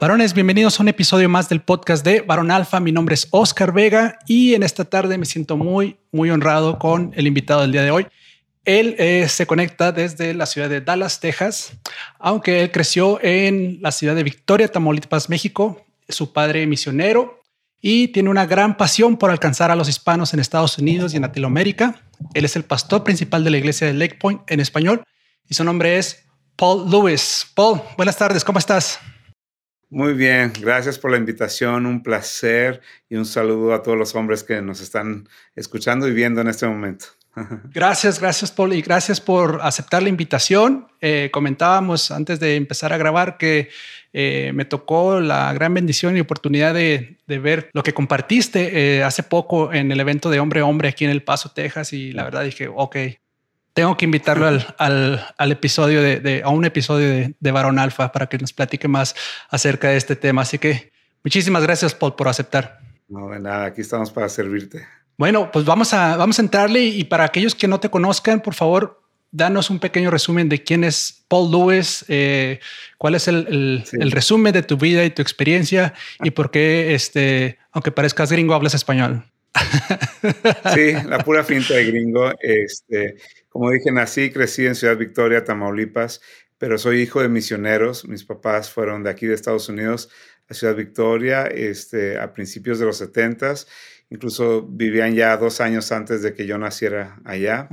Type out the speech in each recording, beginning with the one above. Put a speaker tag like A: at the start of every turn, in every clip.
A: Varones, bienvenidos a un episodio más del podcast de Varón Alfa. Mi nombre es Oscar Vega y en esta tarde me siento muy, muy honrado con el invitado del día de hoy. Él eh, se conecta desde la ciudad de Dallas, Texas, aunque él creció en la ciudad de Victoria, Tamaulipas, México. Su padre misionero y tiene una gran pasión por alcanzar a los hispanos en Estados Unidos y en Latinoamérica. Él es el pastor principal de la iglesia de Lake Point en español y su nombre es Paul Lewis. Paul, buenas tardes, ¿cómo estás?
B: Muy bien, gracias por la invitación, un placer y un saludo a todos los hombres que nos están escuchando y viendo en este momento.
A: Gracias, gracias Paul y gracias por aceptar la invitación. Eh, comentábamos antes de empezar a grabar que eh, me tocó la gran bendición y oportunidad de, ver lo que compartiste eh, hace poco en el evento de Hombre a Hombre aquí en El Paso, Texas y la verdad dije, ok, tengo que invitarlo al, episodio de, a un episodio de, de Varón Alfa para que nos platique más acerca de este tema. Así que muchísimas gracias, Paul, por aceptar.
B: No, de nada, aquí estamos para servirte.
A: Bueno, pues vamos a, vamos a entrarle y para aquellos que no te conozcan, por favor, danos un pequeño resumen de quién es Paul Lewis, eh, cuál es el, el, resumen de tu vida y tu experiencia y por qué, este, aunque parezcas gringo, hablas español.
B: Sí, la pura finta de gringo. Este, como dije, nací y crecí en Ciudad Victoria, Tamaulipas, pero soy hijo de misioneros. Mis papás fueron de aquí de Estados Unidos a Ciudad Victoria este, a principios de los 70 Incluso vivían ya dos años antes de que yo naciera allá.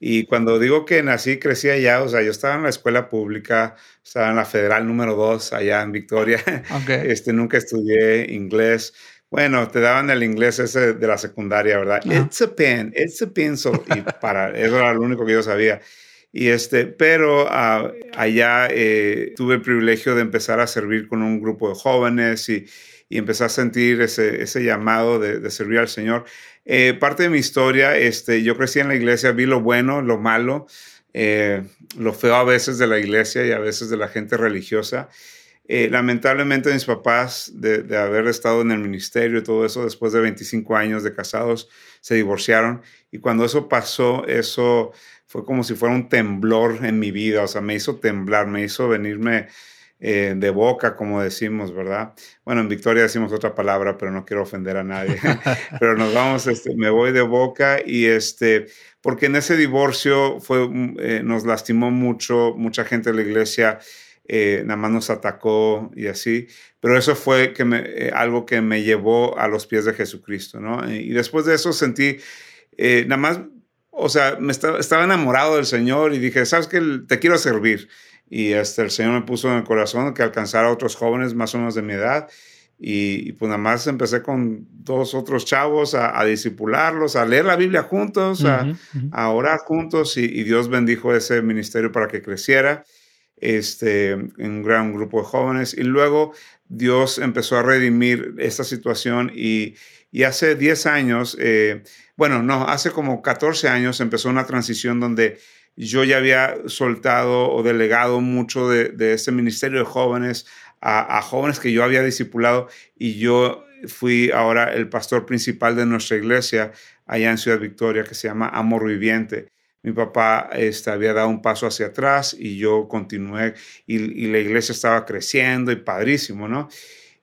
B: Y cuando digo que nací y crecí allá, o sea, yo estaba en la escuela pública, estaba en la federal número 2 allá en Victoria. Este, nunca estudié inglés. Bueno, te daban el inglés ese de la secundaria, ¿verdad? It's a pen, it's a pencil. Y para, eso era lo único que yo sabía. Y este, pero ah, allá eh, tuve el privilegio de empezar a servir con un grupo de jóvenes y, y empecé a sentir ese, ese llamado de, de, servir al Señor. Eh, parte de mi historia, este, yo crecí en la iglesia, vi lo bueno, lo malo, eh, lo feo a veces de la iglesia y a veces de la gente religiosa. Eh, lamentablemente mis papás, de, haber estado en el ministerio y todo eso, después de 25 años de casados, se divorciaron. Y cuando eso pasó, eso fue como si fuera un temblor en mi vida, o sea, me hizo temblar, me hizo venirme eh, de boca, como decimos, ¿verdad? Bueno, en Victoria decimos otra palabra, pero no quiero ofender a nadie. pero nos vamos, este, me voy de boca y este, porque en ese divorcio fue, mm, eh, nos lastimó mucho, mucha gente de la iglesia eh, nada más nos atacó y así. Pero eso fue que me, eh, algo que me llevó a los pies de Jesucristo, ¿no? Y después de eso sentí, eh, nada más, o sea, me estaba, estaba, enamorado del Señor y dije, ¿sabes qué? Te quiero servir. Y este, el Señor me puso en el corazón que alcanzara a otros jóvenes más o menos de mi edad. Y, pues nada más empecé con dos otros chavos a, a disipularlos, a leer la Biblia juntos, a, a orar juntos y, y, Dios bendijo ese ministerio para que creciera este, un gran grupo de jóvenes. Y luego Dios empezó a redimir esta situación y, y hace 10 años, eh, bueno, no, hace como 14 años empezó una transición donde yo ya había soltado o delegado mucho de, de este ministerio de jóvenes a, a, jóvenes que yo había discipulado y yo fui ahora el pastor principal de nuestra iglesia allá en Ciudad Victoria que se llama Amor Viviente. Mi papá este, había dado un paso hacia atrás y yo continué y, la iglesia estaba creciendo y padrísimo, ¿no?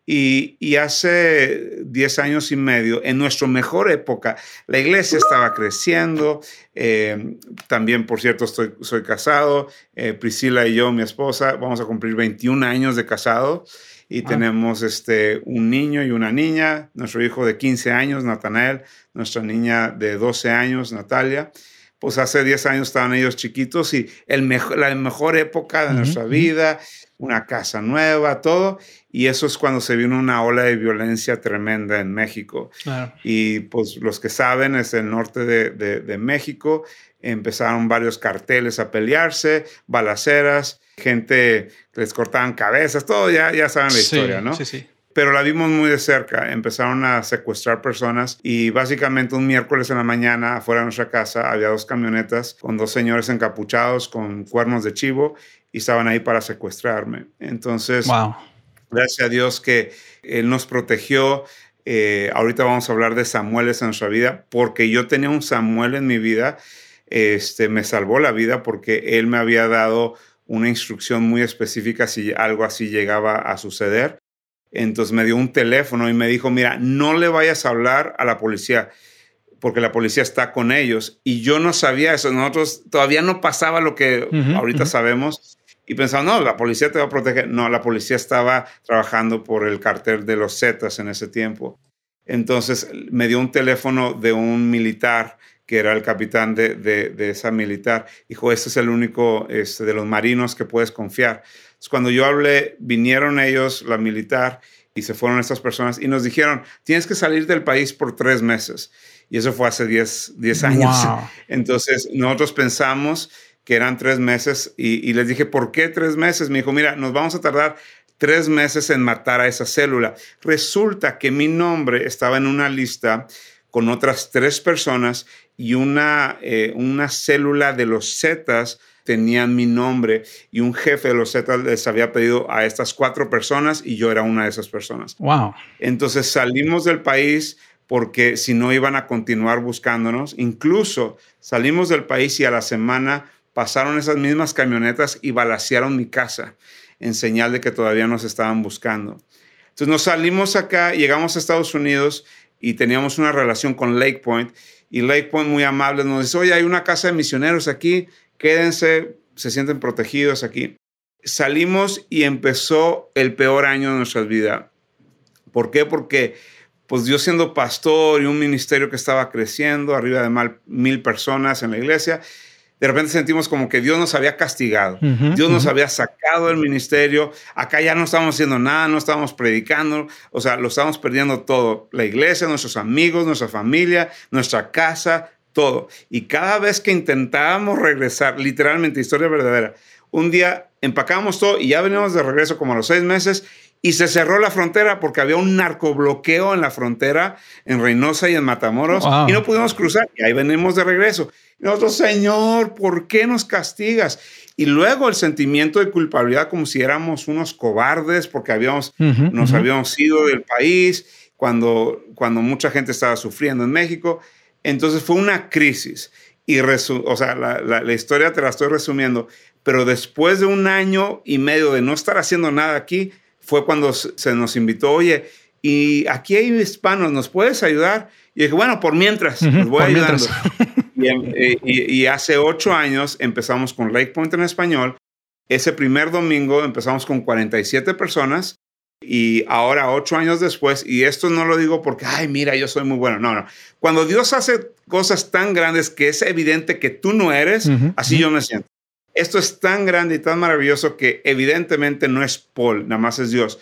B: Y, y, hace 10 años y medio, en nuestra mejor época, la iglesia estaba creciendo. Eh, también, por cierto, estoy, soy casado. Eh, Priscila y yo, mi esposa, vamos a cumplir 21 años de casado y tenemos este, un niño y una niña. Nuestro hijo de 15 años, Natanael, nuestra niña de 12 años, Natalia pues hace 10 años estaban ellos chiquitos y el la mejor época de nuestra vida, una casa nueva, todo. Y eso es cuando se vino una ola de violencia tremenda en México. Y pues los que saben, es el norte de, de, México, empezaron varios carteles a pelearse, balaceras, gente que les cortaban cabezas, todo, ya, ya saben la historia, ¿no? Sí, sí. Pero la vimos muy de cerca. Empezaron a secuestrar personas y básicamente un miércoles en la mañana afuera de nuestra casa había dos camionetas con dos señores encapuchados con cuernos de chivo y estaban ahí para secuestrarme. Entonces, gracias a Dios que Él nos protegió. Eh, ahorita vamos a hablar de Samueles en nuestra vida, porque yo tenía un Samuel en mi vida, este, me salvó la vida porque Él me había dado una instrucción muy específica si algo así llegaba a suceder. Entonces me dio un teléfono y me dijo, mira, no le vayas a hablar a la policía porque la policía está con ellos. Y yo no sabía eso. Nosotros todavía no pasaba lo que ahorita sabemos. Y pensaba, no, la policía te va a proteger. No, la policía estaba trabajando por el cartel de los Zetas en ese tiempo. Entonces me dio un teléfono de un militar que era el capitán de, de, esa militar. Dijo, este es el único este, de los marinos que puedes confiar cuando yo hablé, vinieron ellos, la militar, y se fueron estas personas y nos dijeron, tienes que salir del país por tres meses. Y eso fue hace 10, años. Entonces, nosotros pensamos que eran tres meses y, y, les dije, ¿por qué tres meses? Me dijo, mira, nos vamos a tardar tres meses en matar a esa célula. Resulta que mi nombre estaba en una lista con otras tres personas y una, eh, una célula de los Zetas tenían mi nombre y un jefe de los Zetas les había pedido a estas cuatro personas y yo era una de esas personas.
A: Wow.
B: Entonces salimos del país porque si no iban a continuar buscándonos. Incluso salimos del país y a la semana pasaron esas mismas camionetas y balacearon mi casa en señal de que todavía nos estaban buscando. Entonces nos salimos acá, llegamos a Estados Unidos y teníamos una relación con Lake Point y Lake Point muy amable nos dice, oye, hay una casa de misioneros aquí, quédense, se sienten protegidos aquí. Salimos y empezó el peor año de nuestra vida. ¿Por qué? Porque pues yo siendo pastor y un ministerio que estaba creciendo, arriba de mil personas en la iglesia, de repente sentimos como que Dios nos había castigado, Dios nos había sacado del ministerio, acá ya no estábamos haciendo nada, no estábamos predicando, o sea, lo estábamos perdiendo todo, la iglesia, nuestros amigos, nuestra familia, nuestra casa, todo. Y cada vez que intentábamos regresar, literalmente, historia verdadera, un día empacábamos todo y ya veníamos de regreso como a los seis meses y se cerró la frontera porque había un narcobloqueo en la frontera en Reynosa y en Matamoros y no pudimos cruzar y ahí venimos de regreso. Y nosotros, Señor, ¿por qué nos castigas? Y luego el sentimiento de culpabilidad como si éramos unos cobardes porque habíamos, nos habíamos ido del país cuando, cuando mucha gente estaba sufriendo en México. Entonces fue una crisis. Y o sea, la, la, historia te la estoy resumiendo, pero después de un año y medio de no estar haciendo nada aquí, fue cuando se nos invitó, oye, y aquí hay hispanos, ¿nos puedes ayudar? Y dije, bueno, por mientras, los voy ayudando. Eh, y, y, hace ocho años empezamos con Lake Point en español. Ese primer domingo empezamos con 47 personas y ahora, ocho años después, y esto no lo digo porque, ay, mira, yo soy muy bueno. No, no. Cuando Dios hace cosas tan grandes que es evidente que tú no eres, así yo me siento. Esto es tan grande y tan maravilloso que evidentemente no es Paul, nada más es Dios.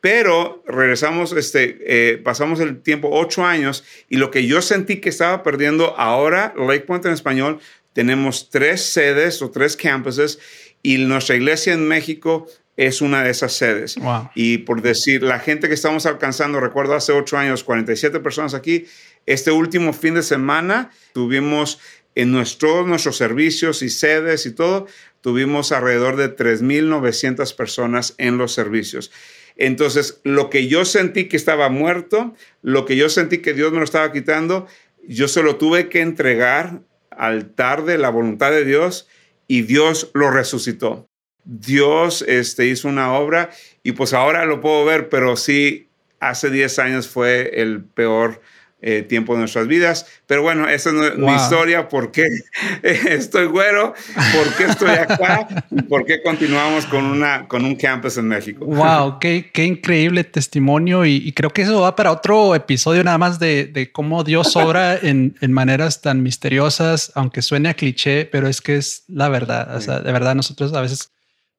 B: Pero regresamos, este, eh, pasamos el tiempo ocho años y lo que yo sentí que estaba perdiendo ahora, Lake Point en español, tenemos tres sedes o tres campuses y nuestra iglesia en México es una de esas sedes. Y por decir, la gente que estamos alcanzando, recuerdo hace ocho años, 47 personas aquí, este último fin de semana tuvimos en nuestros, nuestros servicios y sedes y todo, tuvimos alrededor de 3.900 personas en los servicios. Entonces, lo que yo sentí que estaba muerto, lo que yo sentí que Dios me lo estaba quitando, yo se lo tuve que entregar al altar de la voluntad de Dios y Dios lo resucitó. Dios este, hizo una obra y pues ahora lo puedo ver, pero sí, hace 10 años fue el peor eh, tiempo de nuestras vidas. Pero bueno, esa es mi historia, por qué estoy güero, por qué estoy acá y por qué continuamos con, una, con un campus en México.
A: Wow, qué, qué increíble testimonio y, creo que eso va para otro episodio nada más de, de cómo Dios obra en, en, maneras tan misteriosas, aunque suene a cliché, pero es que es la verdad. O sea, de verdad nosotros a veces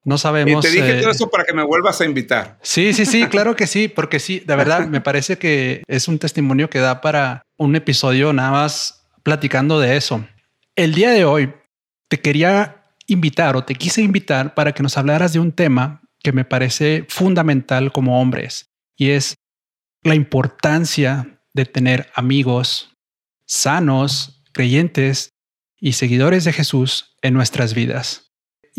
A: no sabemos.
B: Y te dije todo eh, eso para que me vuelvas a invitar.
A: Sí, sí, sí, claro que sí, porque sí, de verdad me parece que es un testimonio que da para un episodio nada más platicando de eso. El día de hoy te quería invitar o te quise invitar para que nos hablaras de un tema que me parece fundamental como hombres, y es la importancia de tener amigos sanos, creyentes y seguidores de Jesús en nuestras vidas.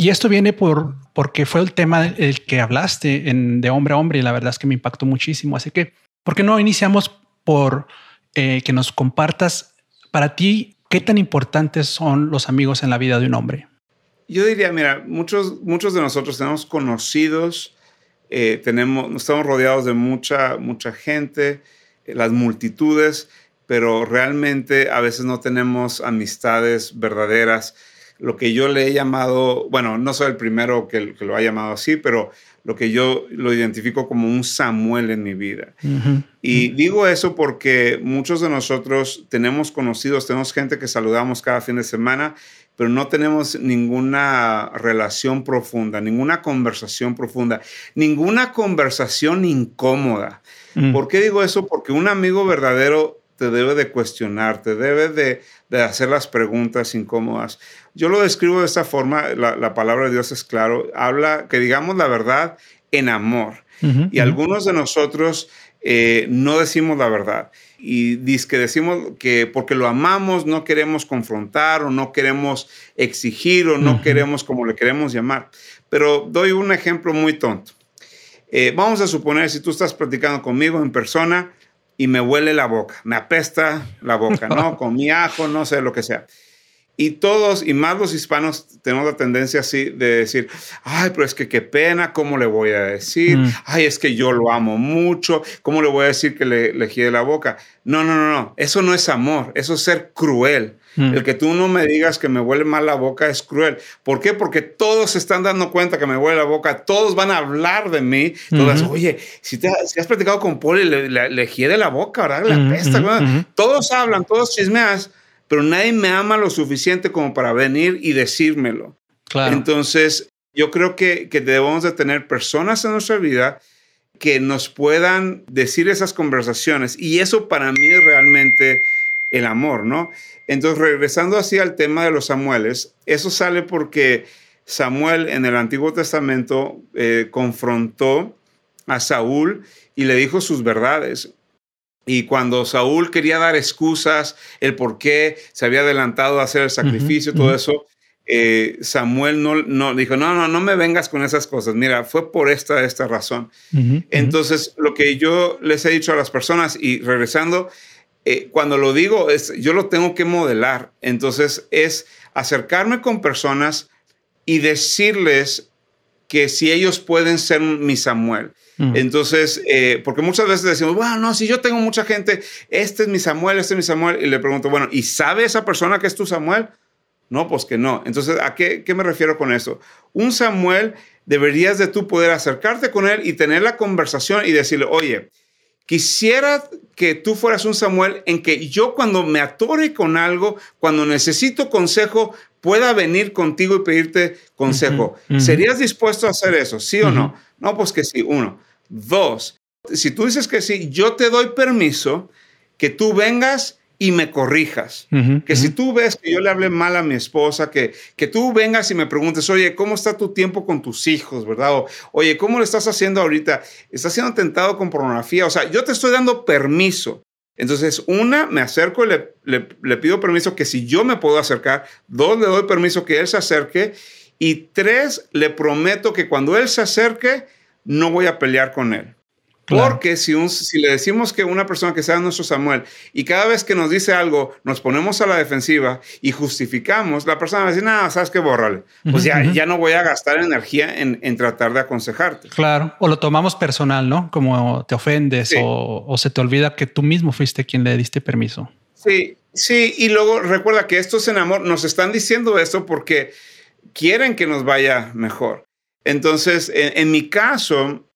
A: Y esto viene por porque fue el tema el que hablaste en de hombre a hombre y la verdad es que me impactó muchísimo. Así que, ¿por qué no iniciamos por eh, que nos compartas para ti qué tan importantes son los amigos en la vida de un hombre?
B: Yo diría, mira, muchos, muchos de nosotros tenemos conocidos, eh, tenemos, estamos rodeados de mucha, mucha gente, eh, las multitudes, pero realmente a veces no tenemos amistades verdaderas. Lo que yo le he llamado, bueno, no soy el primero que, lo ha llamado así, pero lo que yo lo identifico como un Samuel en mi vida. Y digo eso porque muchos de nosotros tenemos conocidos, tenemos gente que saludamos cada fin de semana, pero no tenemos ninguna relación profunda, ninguna conversación profunda, ninguna conversación incómoda. Mm. ¿Por qué digo eso? Porque un amigo verdadero te debe de cuestionar, te debe de, hacer las preguntas incómodas. Yo lo describo de esta forma, la, palabra de Dios es claro, habla que digamos la verdad en amor. y algunos de nosotros eh, no decimos la verdad. Y dice que decimos que porque lo amamos no queremos confrontar o no queremos exigir o no queremos como le queremos llamar. Pero doy un ejemplo muy tonto. Eh, vamos a suponer si tú estás platicando conmigo en persona y me huele la boca, me apesta la boca, ¿no? Con mi ajo, no sé, lo que sea. Y todos, y más los hispanos, tenemos la tendencia así de decir, ay, pero es que qué pena, ¿cómo le voy a decir? Mm. Ay, es que yo lo amo mucho, ¿cómo le voy a decir que le, le gire la boca? No, no, no, no, eso no es amor, eso es ser cruel. Mm. El que tú no me digas que me huele mal la boca es cruel. ¿Por qué? Porque todos se están dando cuenta que me huele la boca, todos van a hablar de mí. Todas, oye, si, te, has platicado con Poli, le, le, le la boca, ¿verdad? La pesta, Todos hablan, todos chismeas pero nadie me ama lo suficiente como para venir y decírmelo. Claro. Entonces, yo creo que, que debemos de tener personas en nuestra vida que nos puedan decir esas conversaciones y eso para mí es realmente el amor, ¿no? Entonces, regresando así al tema de los Samueles, eso sale porque Samuel en el Antiguo Testamento eh, confrontó a Saúl y le dijo sus verdades. Y cuando Saúl quería dar excusas, el por qué se había adelantado a hacer el sacrificio, todo eso, eh, Samuel no, no dijo, no, no, no me vengas con esas cosas. Mira, fue por esta, esta razón. Entonces, lo que yo les he dicho a las personas y regresando, eh, cuando lo digo, es, yo lo tengo que modelar. Entonces, es acercarme con personas y decirles que si ellos pueden ser mi Samuel. Entonces, eh, porque muchas veces decimos, bueno, no, si yo tengo mucha gente, este es mi Samuel, este es mi Samuel, y le pregunto, bueno, ¿y sabe esa persona que es tu Samuel? No, pues que no. Entonces, ¿a qué, qué me refiero con eso? Un Samuel deberías de tú poder acercarte con él y tener la conversación y decirle, oye, quisiera que tú fueras un Samuel en que yo cuando me atore con algo, cuando necesito consejo, pueda venir contigo y pedirte consejo. ¿Serías dispuesto a hacer eso? ¿Sí o no? No, pues que sí, uno. Dos, si tú dices que sí, yo te doy permiso que tú vengas y me corrijas. que si tú ves que yo le hablé mal a mi esposa, que, que tú vengas y me preguntes, oye, ¿cómo está tu tiempo con tus hijos, verdad? O, oye, ¿cómo lo estás haciendo ahorita? ¿Estás siendo tentado con pornografía? O sea, yo te estoy dando permiso. Entonces, una, me acerco y le, le pido permiso que si yo me puedo acercar. Dos, le doy permiso que él se acerque. Y tres, le prometo que cuando él se acerque, no voy a pelear con él. Porque si, si le decimos que una persona que sea nuestro Samuel y cada vez que nos dice algo nos ponemos a la defensiva y justificamos, la persona va a decir, nada, sabes que bórrale. Pues ya, ya no voy a gastar energía en, en, tratar de aconsejarte.
A: Claro, o lo tomamos personal, ¿no? Como te ofendes o, o, se te olvida que tú mismo fuiste quien le diste permiso.
B: Sí, sí, y luego recuerda que estos en amor nos están diciendo esto porque quieren que nos vaya mejor. Entonces, en, mi caso,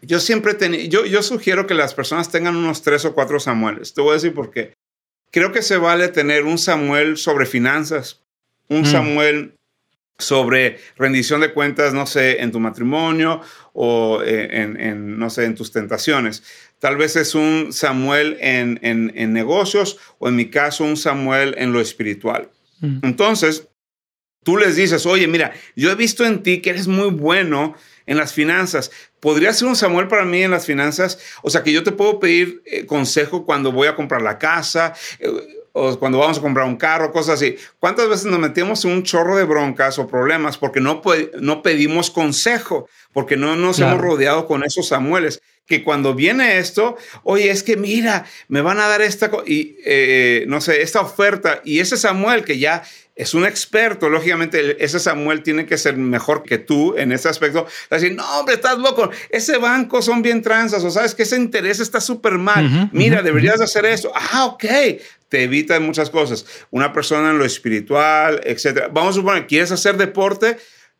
B: yo siempre tenía, yo, yo sugiero que las personas tengan unos tres o cuatro Samueles. Te voy a decir por qué. Creo que se vale tener un Samuel sobre finanzas, un mm. Samuel sobre rendición de cuentas, no sé, en tu matrimonio o eh, en, no sé, en tus tentaciones. Tal vez es un Samuel en, en negocios o en mi caso un Samuel en lo espiritual. Mm. Entonces, tú les dices, oye, mira, yo he visto en ti que eres muy bueno en las finanzas. ¿Podría ser un Samuel para mí en las finanzas? O sea, que yo te puedo pedir eh, consejo cuando voy a comprar la casa. Eh, o cuando vamos a comprar un carro, cosas así. ¿Cuántas veces nos metemos en un chorro de broncas o problemas porque no, no pedimos consejo, porque no nos hemos rodeado con esos Samueles? Que cuando viene esto, oye, es que mira, me van a dar esta, y, eh, no sé, esta oferta, y ese Samuel que ya es un experto, lógicamente ese Samuel tiene que ser mejor que tú en ese aspecto. Decir, no, hombre, estás loco, ese banco son bien transas, o sabes que ese interés está súper mal. Mira, deberías hacer eso. Ah, ok, te evita muchas cosas. Una persona en lo espiritual, etcétera. Vamos a suponer, ¿quieres hacer deporte?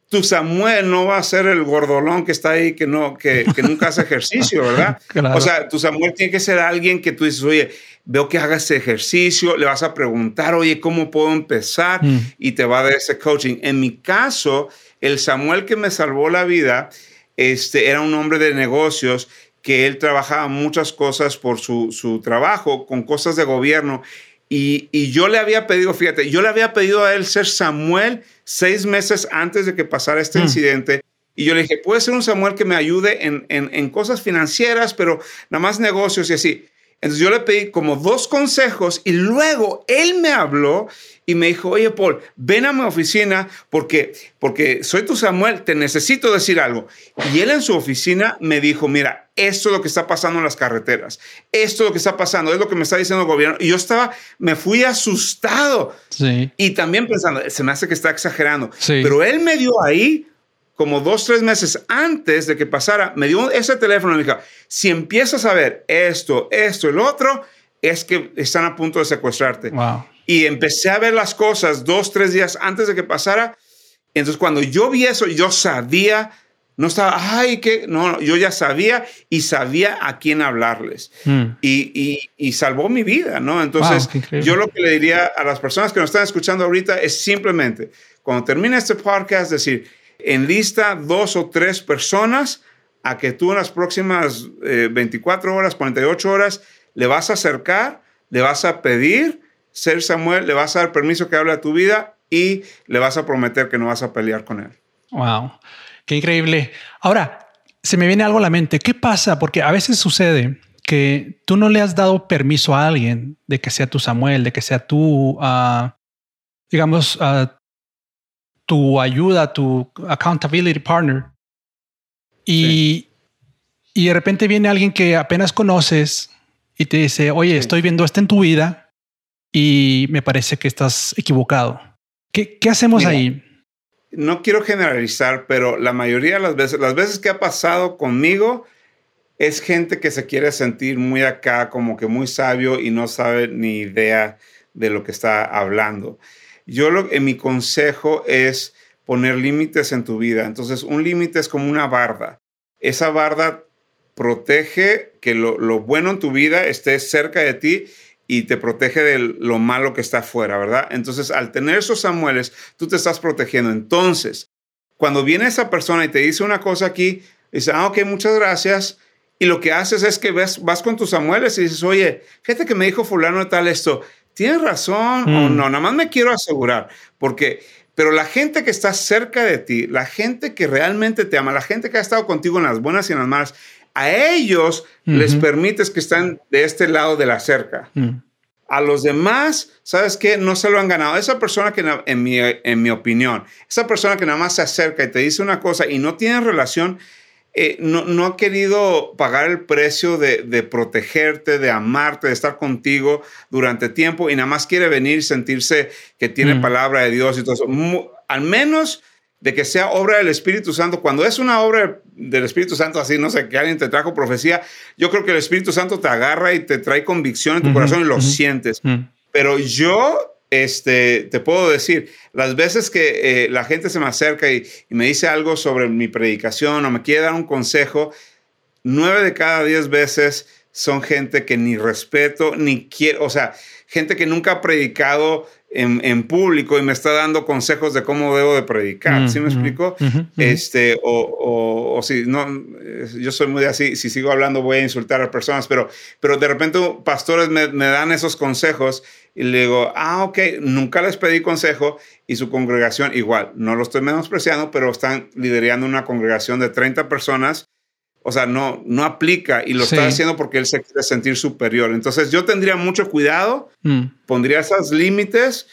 B: Tu Samuel no va a ser el gordolón que está ahí, que, no, que, nunca hace ejercicio, ¿verdad? O sea, tu Samuel tiene que ser alguien que tú dices, oye, veo que hagas ejercicio, le vas a preguntar, oye, ¿cómo puedo empezar? Mm. Y te va a dar ese coaching. En mi caso, el Samuel que me salvó la vida, este, era un hombre de negocios que él trabajaba muchas cosas por su, su trabajo, con cosas de gobierno. Y, y, yo le había pedido, fíjate, yo le había pedido a él ser Samuel seis meses antes de que pasara este mm. incidente. Y yo le dije, puede ser un Samuel que me ayude en, en, en, cosas financieras, pero nada más negocios y así. Entonces yo le pedí como dos consejos y luego él me habló y me dijo, oye Paul, ven a mi oficina porque, porque soy tu Samuel, te necesito decir algo. Y él en su oficina me dijo, mira, esto es lo que está pasando en las carreteras, esto es lo que está pasando, es lo que me está diciendo el gobierno. Y yo estaba, me fui asustado. Sí. Y también pensando, se me hace que está exagerando. Sí. Pero él me dio ahí como dos, tres meses antes de que pasara, me dio ese teléfono y me dijo, si empiezas a ver esto, esto, el otro, es que están a punto de secuestrarte. Y empecé a ver las cosas dos, tres días antes de que pasara. Entonces, cuando yo vi eso, yo sabía, no estaba, ay, que, no, yo ya sabía y sabía a quién hablarles. Hmm. Y, y, salvó mi vida, ¿no? Entonces, yo lo que le diría a las personas que nos están escuchando ahorita es simplemente, cuando termine este podcast, decir, enlista dos o tres personas a que tú en las próximas 24 eh, horas, 48 horas, le vas a acercar, le vas a pedir ser Samuel, le vas a dar permiso que hable a tu vida y le vas a prometer que no vas a pelear con él.
A: Wow, qué increíble. Ahora, se me viene algo a la mente. ¿Qué pasa? Porque a veces sucede que tú no le has dado permiso a alguien de que sea tu Samuel, de que sea tu, uh, digamos, uh, tu ayuda, tu accountability partner. Y, y de repente viene alguien que apenas conoces y te dice, oye, estoy viendo esto en tu vida y me parece que estás equivocado. ¿Qué, qué hacemos ahí?
B: No quiero generalizar, pero la mayoría de las veces, las veces que ha pasado conmigo, es gente que se quiere sentir muy acá, como que muy sabio y no sabe ni idea de lo que está hablando. Yo lo, en mi consejo es poner límites en tu vida. Entonces, un límite es como una barda. Esa barda protege que lo, bueno en tu vida esté cerca de ti y te protege de lo malo que está afuera, ¿verdad? Entonces, al tener esos Samueles, tú te estás protegiendo. Entonces, cuando viene esa persona y te dice una cosa aquí, dice, ah, ok, muchas gracias. Y lo que haces es que ves, vas con tus Samueles y dices, oye, fíjate que me dijo fulano de tal esto tienes razón o mm. no, nada más me quiero asegurar, porque, pero la gente que está cerca de ti, la gente que realmente te ama, la gente que ha estado contigo en las buenas y en las malas, a ellos les permites que están de este lado de la cerca. Mm. A los demás, ¿sabes qué? No se lo han ganado. Esa persona que, en mi, en mi opinión, esa persona que nada más se acerca y te dice una cosa y no tiene relación, eh, no, ha querido pagar el precio de, protegerte, de amarte, de estar contigo durante tiempo y nada más quiere venir sentirse que tiene mm. palabra de Dios y todo eso. Al menos de que sea obra del Espíritu Santo. Cuando es una obra del Espíritu Santo, así, no sé, que alguien te trajo profecía, yo creo que el Espíritu Santo te agarra y te trae convicción en tu corazón y lo sientes. Pero yo este, te puedo decir, las veces que eh, la gente se me acerca y, me dice algo sobre mi predicación o me quiere dar un consejo, nueve de cada diez veces son gente que ni respeto, ni quiero, o sea, gente que nunca ha predicado en, público y me está dando consejos de cómo debo de predicar. ¿Sí me explico? Este, o, o, si no, yo soy muy así, si sigo hablando voy a insultar a personas, pero, pero de repente pastores me, me dan esos consejos y le digo, ah, ok, nunca les pedí consejo y su congregación igual, no lo estoy menospreciando, pero están liderando una congregación de 30 personas o sea, no, no aplica y lo está haciendo porque él se quiere sentir superior. Entonces yo tendría mucho cuidado, mm. pondría esos límites.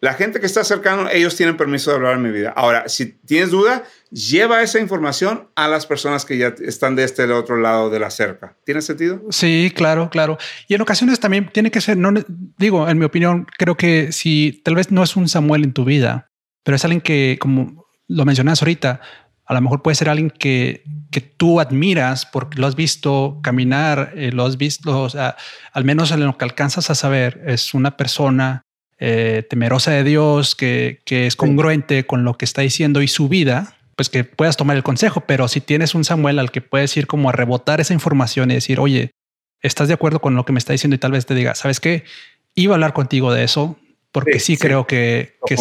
B: La gente que está cercano, ellos tienen permiso de hablar en mi vida. Ahora, si tienes duda, lleva esa información a las personas que ya están de este otro lado de la cerca. ¿Tiene sentido?
A: Sí, claro, claro. Y en ocasiones también tiene que ser, no digo, en mi opinión, creo que si tal vez no es un Samuel en tu vida, pero es alguien que, como lo mencionas ahorita, a lo mejor puede ser alguien que, que tú admiras porque lo has visto caminar, eh, lo has visto, o sea, al menos en lo que alcanzas a saber, es una persona eh, temerosa de Dios, que, que, es congruente con lo que está diciendo y su vida, pues que puedas tomar el consejo. Pero si tienes un Samuel al que puedes ir como a rebotar esa información y decir, oye, ¿estás de acuerdo con lo que me está diciendo? Y tal vez te diga, ¿sabes qué? Iba a hablar contigo de eso, porque sí, creo que, que,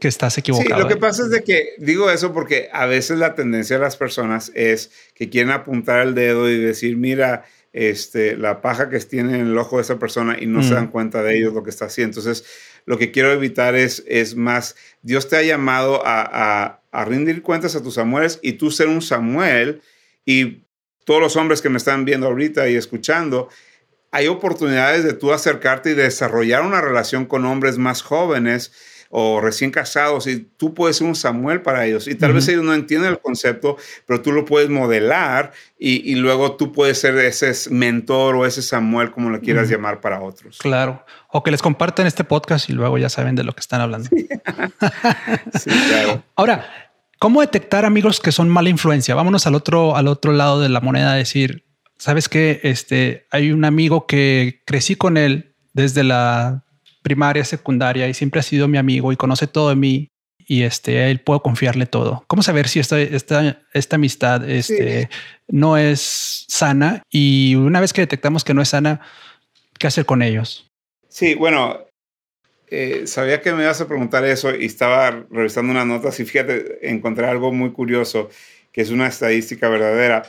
A: que, estás equivocado.
B: Sí, lo que pasa es de que digo eso porque a veces la tendencia de las personas es que quieren apuntar el dedo y decir, mira, este, la paja que tiene en el ojo de esa persona y no se dan cuenta de ellos lo que está haciendo. Entonces, lo que quiero evitar es, es más, Dios te ha llamado a, a rendir cuentas a tus Samueles y tú ser un Samuel y todos los hombres que me están viendo ahorita y escuchando, hay oportunidades de tú acercarte y desarrollar una relación con hombres más jóvenes o recién casados y tú puedes ser un Samuel para ellos. Y tal vez ellos no entienden el concepto, pero tú lo puedes modelar y, luego tú puedes ser ese mentor o ese Samuel, como lo quieras llamar, para otros.
A: Claro. O que les compartan este podcast y luego ya saben de lo que están hablando. sí claro. Ahora, ¿cómo detectar amigos que son mala influencia? Vámonos al otro, al otro lado de la moneda, decir, sabes que este, hay un amigo que crecí con él desde la primaria, secundaria y siempre ha sido mi amigo y conoce todo de mí y este, él puedo confiarle todo. ¿Cómo saber si esta, esta, esta amistad este, no es sana? Y una vez que detectamos que no es sana, ¿qué hacer con ellos?
B: Sí, bueno, eh, sabía que me ibas a preguntar eso y estaba revisando unas notas y fíjate, encontré algo muy curioso, que es una estadística verdadera.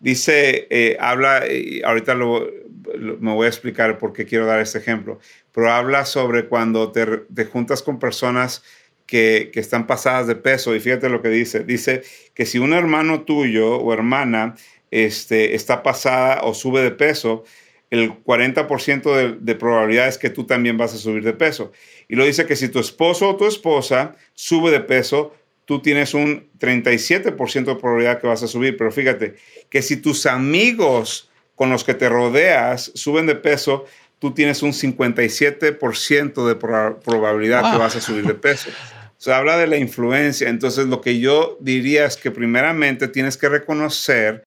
B: Dice, eh, habla, y ahorita lo, me voy a explicar por qué quiero dar este ejemplo, pero habla sobre cuando te, te juntas con personas que, que, están pasadas de peso y fíjate lo que dice, dice que si un hermano tuyo o hermana este, está pasada o sube de peso, el 40% de, de probabilidad es que tú también vas a subir de peso. Y lo dice que si tu esposo o tu esposa sube de peso, tú tienes un 37% de probabilidad que vas a subir. Pero fíjate que si tus amigos con los que te rodeas suben de peso, tú tienes un 57% de probabilidad que vas a subir de peso. Se habla de la influencia. Entonces, lo que yo diría es que primeramente tienes que reconocer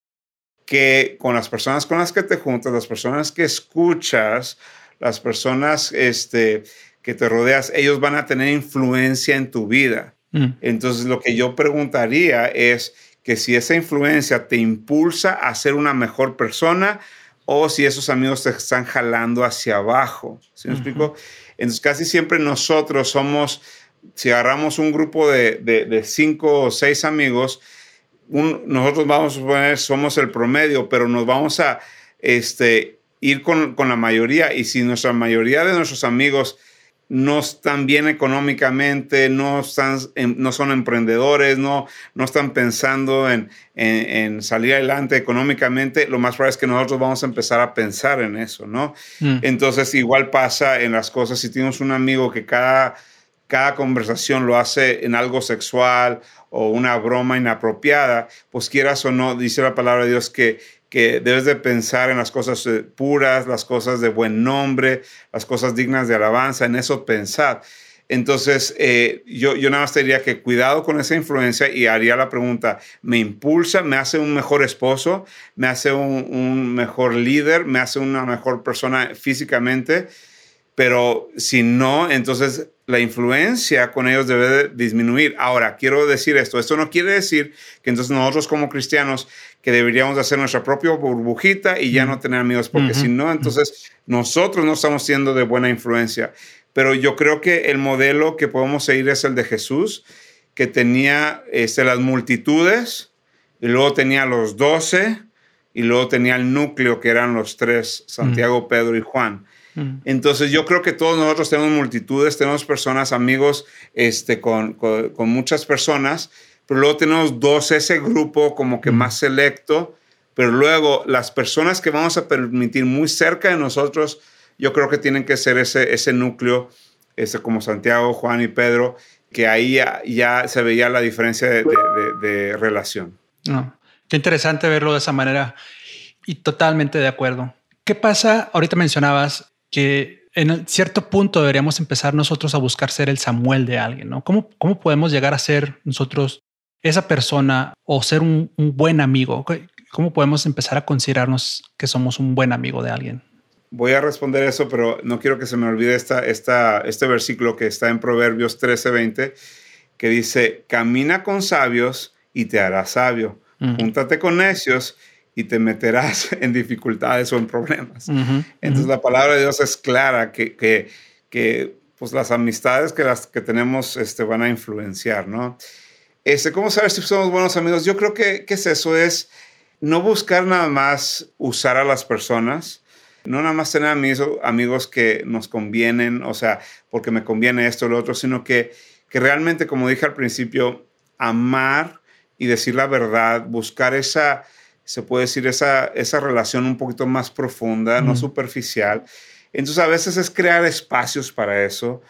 B: que con las personas con las que te juntas, las personas que escuchas, las personas este, que te rodeas, ellos van a tener influencia en tu vida. Mm. Entonces, lo que yo preguntaría es que si esa influencia te impulsa a ser una mejor persona o si esos amigos te están jalando hacia abajo. ¿Sí me explico? Entonces, casi siempre nosotros somos, si agarramos un grupo de, cinco o seis amigos, nosotros vamos a poner, somos el promedio, pero nos vamos a este, ir con, con la mayoría. Y si nuestra mayoría de nuestros amigos no están bien económicamente, no, están, no son emprendedores, no, no están pensando en, en, salir adelante económicamente, lo más probable es que nosotros vamos a empezar a pensar en eso, ¿no? Mm. Entonces, igual pasa en las cosas, si tienes un amigo que cada, cada conversación lo hace en algo sexual o una broma inapropiada, pues quieras o no, dice la palabra de Dios que que debes de pensar en las cosas eh, puras, las cosas de buen nombre, las cosas dignas de alabanza, en eso pensar. Entonces, eh, yo, yo nada más te diría que cuidado con esa influencia y haría la pregunta, ¿me impulsa? ¿Me hace un mejor esposo? ¿Me hace un mejor líder? ¿Me hace una mejor persona físicamente? Pero si no, entonces la influencia con ellos debe disminuir. Ahora, quiero decir esto, esto no quiere decir que entonces nosotros como cristianos que deberíamos hacer nuestra propia burbujita y ya no tener amigos, porque si no, entonces nosotros no estamos siendo de buena influencia. pero yo creo que el modelo que podemos seguir es el de Jesús, que tenía este, las multitudes, y luego tenía los doce, y luego tenía el núcleo, que eran los tres, Santiago, Pedro y Juan. Entonces yo creo que todos nosotros tenemos multitudes, tenemos personas, amigos este, con, con, muchas personas, pero luego tenemos dos, ese grupo como que más selecto, pero luego las personas que vamos a permitir muy cerca de nosotros, yo creo que tienen que ser ese, ese núcleo, ese como Santiago, Juan y Pedro, que ahí ya, se veía la diferencia de, de, relación.
A: No. Qué interesante verlo de esa manera y totalmente de acuerdo. ¿Qué pasa? Ahorita mencionabas que en cierto punto deberíamos empezar nosotros a buscar ser el Samuel de alguien, ¿no? ¿Cómo, cómo podemos llegar a ser nosotros esa persona o ser un, buen amigo? ¿Cómo podemos empezar a considerarnos que somos un buen amigo de alguien?
B: Voy a responder eso, pero no quiero que se me olvide esta, esta, este versículo que está en Proverbios 13:20, que dice, camina con sabios y te harás sabio. Júntate con necios y te meterás en dificultades o en problemas. Entonces la palabra de Dios es clara que, que, que, pues las amistades que las que tenemos este, van a influenciar, ¿no? Este, ¿Cómo saber si somos buenos amigos? Yo creo que, que es eso, es no buscar nada más usar a las personas, no nada más tener amigos, amigos que nos convienen, o sea, porque me conviene esto o lo otro, sino que, que realmente, como dije al principio, amar y decir la verdad, buscar esa, se puede decir, esa, esa relación un poquito más profunda, no superficial. Entonces a veces es crear espacios para eso.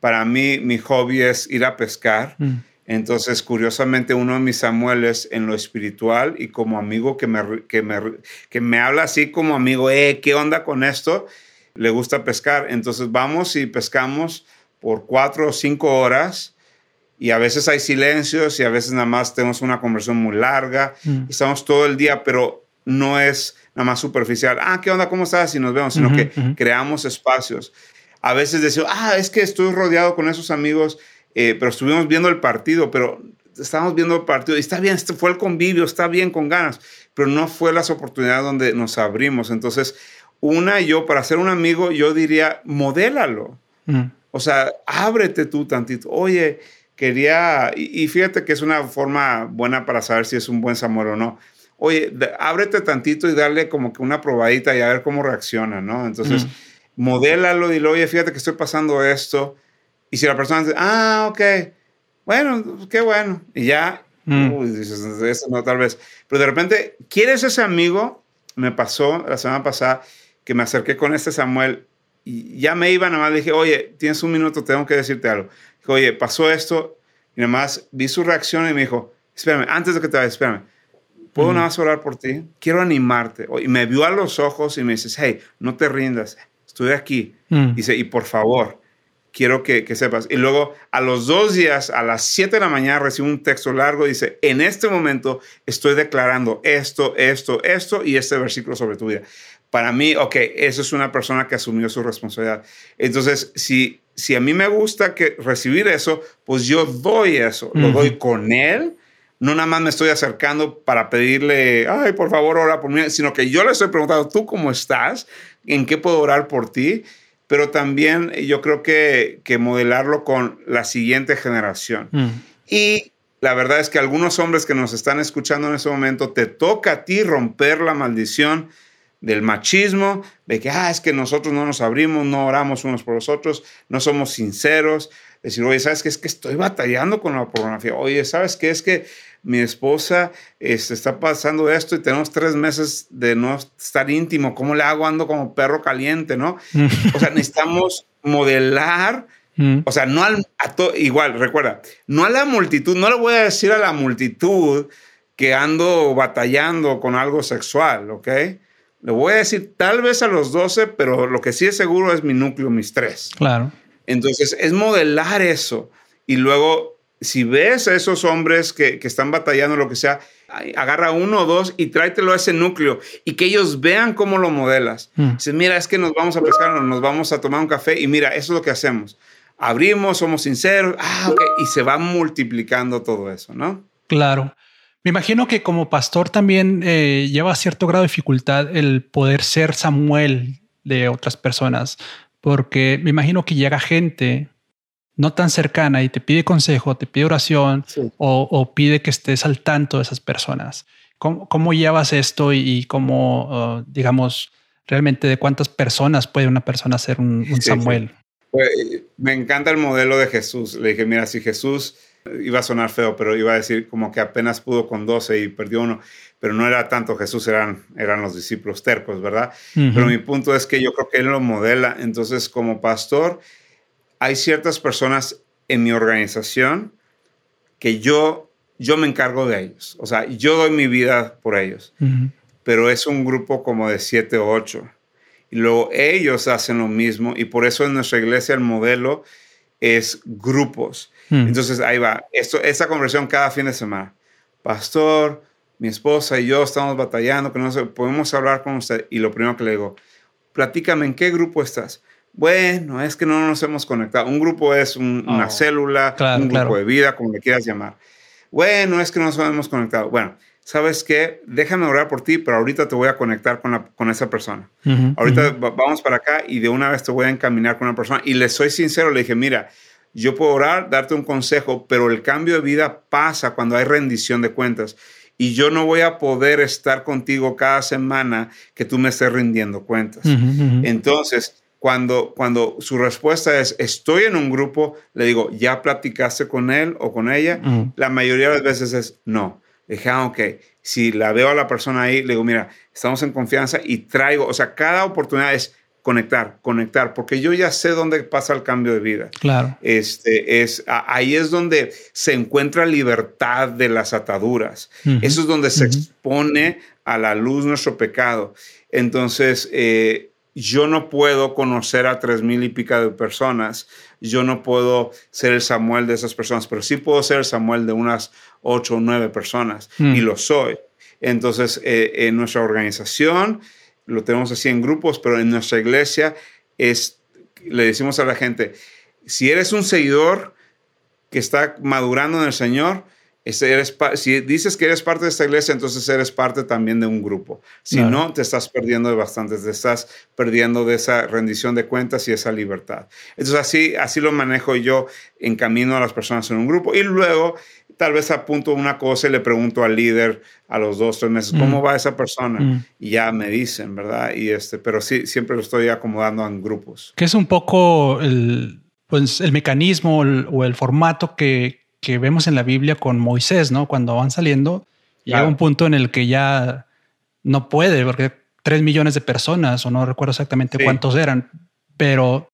B: Para mí, mi hobby es ir a pescar. Mm. Entonces, curiosamente, uno de mis Samueles en lo espiritual y como amigo que me, que me, que me habla así como amigo, eh, ¿qué onda con esto? Le gusta pescar. Entonces vamos y pescamos por cuatro o cinco horas y a veces hay silencios y a veces nada más tenemos una conversación muy larga. Mm. Estamos todo el día, pero no es nada más superficial. Ah, ¿qué onda? ¿Cómo estás? Y nos vemos, sino que creamos espacios. A veces decimos, ah, es que estoy rodeado con esos amigos, eh, pero estuvimos viendo el partido, pero estábamos viendo el partido y está bien, fue el convivio, está bien con ganas, pero no fue las oportunidades donde nos abrimos. Entonces, una y yo, para ser un amigo, yo diría, modélalo. Mm. O sea, ábrete tú tantito. Oye, quería, y, fíjate que es una forma buena para saber si es un buen Samuel o no. Oye, ábrete tantito y darle como que una probadita y a ver cómo reacciona, ¿no? Entonces, mm. modélalo y oye, fíjate que estoy pasando esto. Y si la persona dice, ah, ok, bueno, qué bueno. Y ya, mm. uy, dices, eso no, tal vez. Pero de repente, ¿quieres ese amigo? Me pasó la semana pasada que me acerqué con este Samuel y ya me iba, nada más le dije, oye, tienes un minuto, tengo que decirte algo oye, pasó esto, y nada más vi su reacción y me dijo, espérame, antes de que te vayas, espérame, ¿puedo nada más orar por ti? Quiero animarte. Y me vio a los ojos y me dice, hey, no te rindas, estoy aquí. Mm. Dice, y por favor, quiero que, que, sepas. Y luego a los dos días, a las 7 de la mañana, recibo un texto largo. Dice, en este momento estoy declarando esto, esto, esto y este versículo sobre tu vida. Para mí, ok, eso es una persona que asumió su responsabilidad. Entonces, si si a mí me gusta que recibir eso, pues yo doy eso, lo doy con él. No nada más me estoy acercando para pedirle, ay, por favor, ora por mí, sino que yo le estoy preguntando, ¿tú cómo estás? ¿En qué puedo orar por ti? Pero también yo creo que, que modelarlo con la siguiente generación. Y la verdad es que algunos hombres que nos están escuchando en ese momento, te toca a ti romper la maldición del machismo, de que, ah, es que nosotros no nos abrimos, no oramos unos por los otros, no somos sinceros. Decir, oye, ¿sabes qué? Es que estoy batallando con la pornografía. Oye, ¿sabes qué? Es que mi esposa este, está pasando esto y tenemos tres meses de no estar íntimo. ¿Cómo le hago? Ando como perro caliente, ¿no? o sea, necesitamos modelar. Mm. O sea, no al, a igual, recuerda, no a la multitud, no le voy a decir a la multitud que ando batallando con algo sexual, ¿ok? Le voy a decir tal vez a los 12, pero lo que sí es seguro es mi núcleo, mis tres.
A: Claro.
B: Entonces, es modelar eso. Y luego, si ves a esos hombres que, que están batallando, lo que sea, agarra uno o dos y tráetelo a ese núcleo y que ellos vean cómo lo modelas. Mm. Dice, mira, es que nos vamos a pescar, nos vamos a tomar un café y mira, eso es lo que hacemos. Abrimos, somos sinceros, ah, ok, y se va multiplicando todo eso, ¿no?
A: Claro. Me imagino que como pastor también eh, lleva cierto grado de dificultad el poder ser Samuel de otras personas, porque me imagino que llega gente no tan cercana y te pide consejo, te pide oración o, pide que estés al tanto de esas personas. ¿Cómo, llevas esto y, cómo, uh, digamos, realmente de cuántas personas puede una persona ser un, Samuel?
B: Pues, me encanta el modelo de Jesús. Le dije, mira, si Jesús iba a sonar feo, pero iba a decir como que apenas pudo con 12 y perdió uno, pero no era tanto Jesús, eran, eran los discípulos tercos, ¿verdad? Pero mi punto es que yo creo que él lo modela. Entonces, como pastor, hay ciertas personas en mi organización que yo, yo me encargo de ellos. O sea, yo doy mi vida por ellos. Pero es un grupo como de siete o ocho. Y luego ellos hacen lo mismo. Y por eso en nuestra iglesia el modelo es grupos. Entonces ahí va. Esto, esta conversión cada fin de semana. Pastor, mi esposa y yo estamos batallando, que no podemos hablar con usted. Y lo primero que le digo, platícame, ¿en qué grupo estás? Bueno, es que no nos hemos conectado. Un grupo es una oh, célula, un grupo de vida, como le quieras llamar. Bueno, es que no nos hemos conectado. Bueno, ¿sabes qué? Déjame orar por ti, pero ahorita te voy a conectar con, la, con esa persona. ahorita vamos para acá y de una vez te voy a encaminar con una persona. Y le soy sincero, le dije, mira, yo puedo orar, darte un consejo, pero el cambio de vida pasa cuando hay rendición de cuentas. Y yo no voy a poder estar contigo cada semana que tú me estés rindiendo cuentas. Entonces, cuando, cuando su respuesta es, estoy en un grupo, le digo, ¿ya platicaste con él o con ella? La mayoría de las veces es no. Le dije, ah, ok, si la veo a la persona ahí, le digo, mira, estamos en confianza y traigo, o sea, cada oportunidad es conectar, conectar, porque yo ya sé dónde pasa el cambio de vida.
A: Claro.
B: Este, es, ahí es donde se encuentra libertad de las ataduras. Eso es donde se expone a la luz nuestro pecado. Entonces, eh, yo no puedo conocer a tres mil y pica de personas, yo no puedo ser el Samuel de esas personas, pero sí puedo ser el Samuel de unas ocho o nueve personas y mm. lo soy. Entonces, eh, en nuestra organización lo tenemos así en grupos, pero en nuestra iglesia es, le decimos a la gente, si eres un seguidor que está madurando en el Señor, si dices que eres parte de esta iglesia, entonces eres parte también de un grupo. Si no, te estás perdiendo de bastantes, te estás perdiendo de esa rendición de cuentas y esa libertad. Entonces así, así lo manejo yo, encamino a las personas en un grupo y luego tal vez apunto una cosa y le pregunto al líder a los dos, tres meses, ¿cómo mm. va esa persona? Mm. Y ya me dicen, ¿verdad? Y este, pero sí, siempre lo estoy acomodando en grupos.
A: Que es un poco el, pues, el mecanismo o el formato que, que vemos en la Biblia con Moisés, ¿no? Cuando van saliendo, llega un punto en el que ya no puede, porque tres millones de personas, o no recuerdo exactamente cuántos eran, pero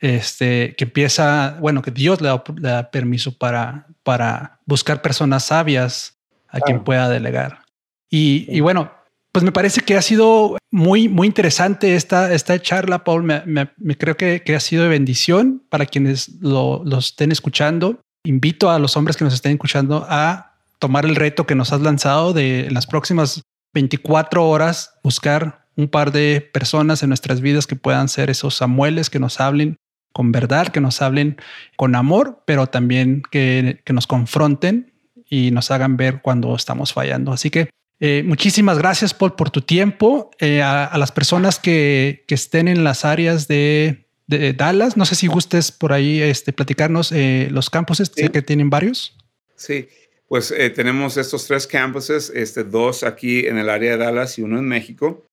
A: este, que empieza, bueno, que Dios le da, permiso para, para buscar personas sabias a quien pueda delegar. Y, bueno, pues me parece que ha sido muy, muy interesante esta, esta charla, Paul. Me, creo que, que, ha sido de bendición para quienes lo, lo estén escuchando invito a los hombres que nos estén escuchando a tomar el reto que nos has lanzado de en las próximas 24 horas buscar un par de personas en nuestras vidas que puedan ser esos Samueles que nos hablen con verdad, que nos hablen con amor, pero también que, nos confronten y nos hagan ver cuando estamos fallando. Así que eh, muchísimas gracias, Paul, por tu tiempo. Eh, a, las personas que, que estén en las áreas de de Dallas. No sé si gustes por ahí este, platicarnos eh, los campuses que tienen varios.
B: Sí, pues tenemos estos tres campuses, este, dos aquí en el área de Dallas y uno en México.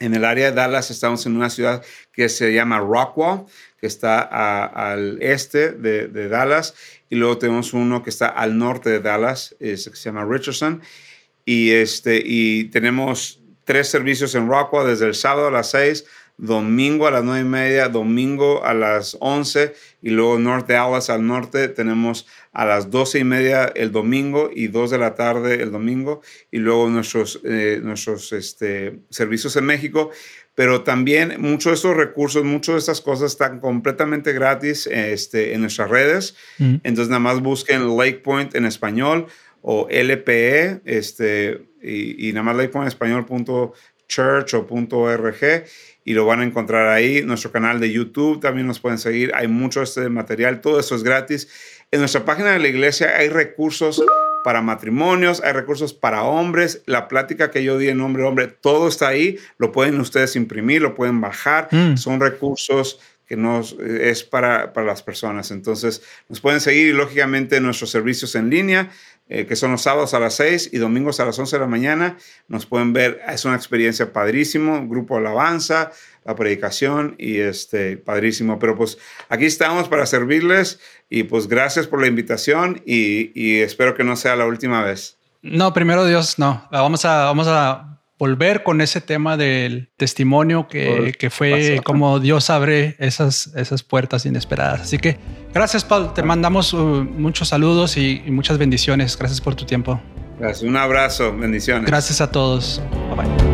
B: En el área de Dallas estamos en una ciudad que se llama Rockwall, que está al este de, Dallas, y luego tenemos uno que está al norte de Dallas, que se llama Richardson, y, este, y tenemos tres servicios en Rockwall desde el sábado a las seis domingo a las nueve y media, domingo a las 11 y luego North Dallas al norte tenemos a las doce y media el domingo y dos de la tarde el domingo y luego nuestros, eh, nuestros este, servicios en México. Pero también muchos de estos recursos, muchas de estas cosas están completamente gratis este, en nuestras redes. Mm. Entonces nada más busquen Lake Point en español o LPE este, y, y nada más lakepointaespañol.church o .org y lo van a encontrar ahí. Nuestro canal de YouTube también nos pueden seguir. Hay mucho este material, todo eso es gratis. En nuestra página de la iglesia hay recursos para matrimonios, hay recursos para hombres. La plática que yo di en hombre hombre, todo está ahí. Lo pueden ustedes imprimir, lo pueden bajar. Mm. Son recursos que nos, es para, para las personas. Entonces, nos pueden seguir y lógicamente nuestros servicios en línea, eh, que son los sábados a las 6 y domingos a las 11 de la mañana. Nos pueden ver, es una experiencia padrísimo, grupo alabanza, la predicación y este, padrísimo. Pero pues aquí estamos para servirles y pues gracias por la invitación y, y espero que no sea la última vez.
A: No, primero Dios, no. Vamos a, vamos a volver con ese tema del testimonio que, que fue como Dios abre esas, esas puertas inesperadas. Así que gracias, Paul. Te mandamos uh, muchos saludos y, y, muchas bendiciones. Gracias por tu tiempo.
B: Gracias. Un abrazo. Bendiciones.
A: Gracias a todos. Bye bye.